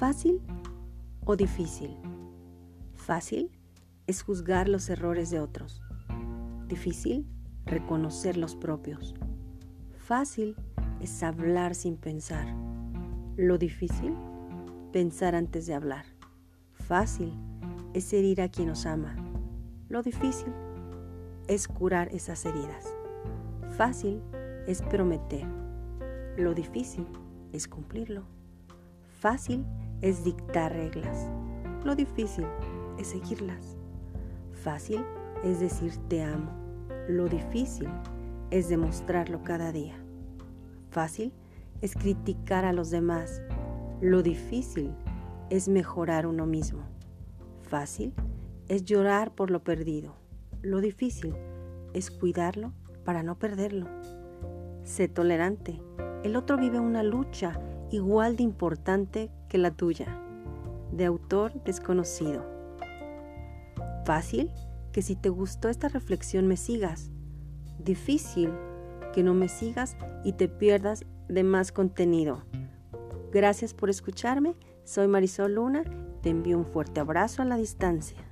¿Fácil o difícil? Fácil es juzgar los errores de otros. Difícil, reconocer los propios. Fácil es hablar sin pensar. Lo difícil, pensar antes de hablar. Fácil es herir a quien nos ama. Lo difícil es curar esas heridas. Fácil es prometer. Lo difícil es cumplirlo. Fácil es dictar reglas. Lo difícil es seguirlas. Fácil es decir te amo. Lo difícil es demostrarlo cada día. Fácil es criticar a los demás. Lo difícil es mejorar uno mismo. Fácil es llorar por lo perdido. Lo difícil es cuidarlo para no perderlo. Sé tolerante. El otro vive una lucha igual de importante que la tuya. De autor desconocido. Fácil que si te gustó esta reflexión me sigas. Difícil que no me sigas y te pierdas de más contenido. Gracias por escucharme. Soy Marisol Luna. Te envío un fuerte abrazo a la distancia.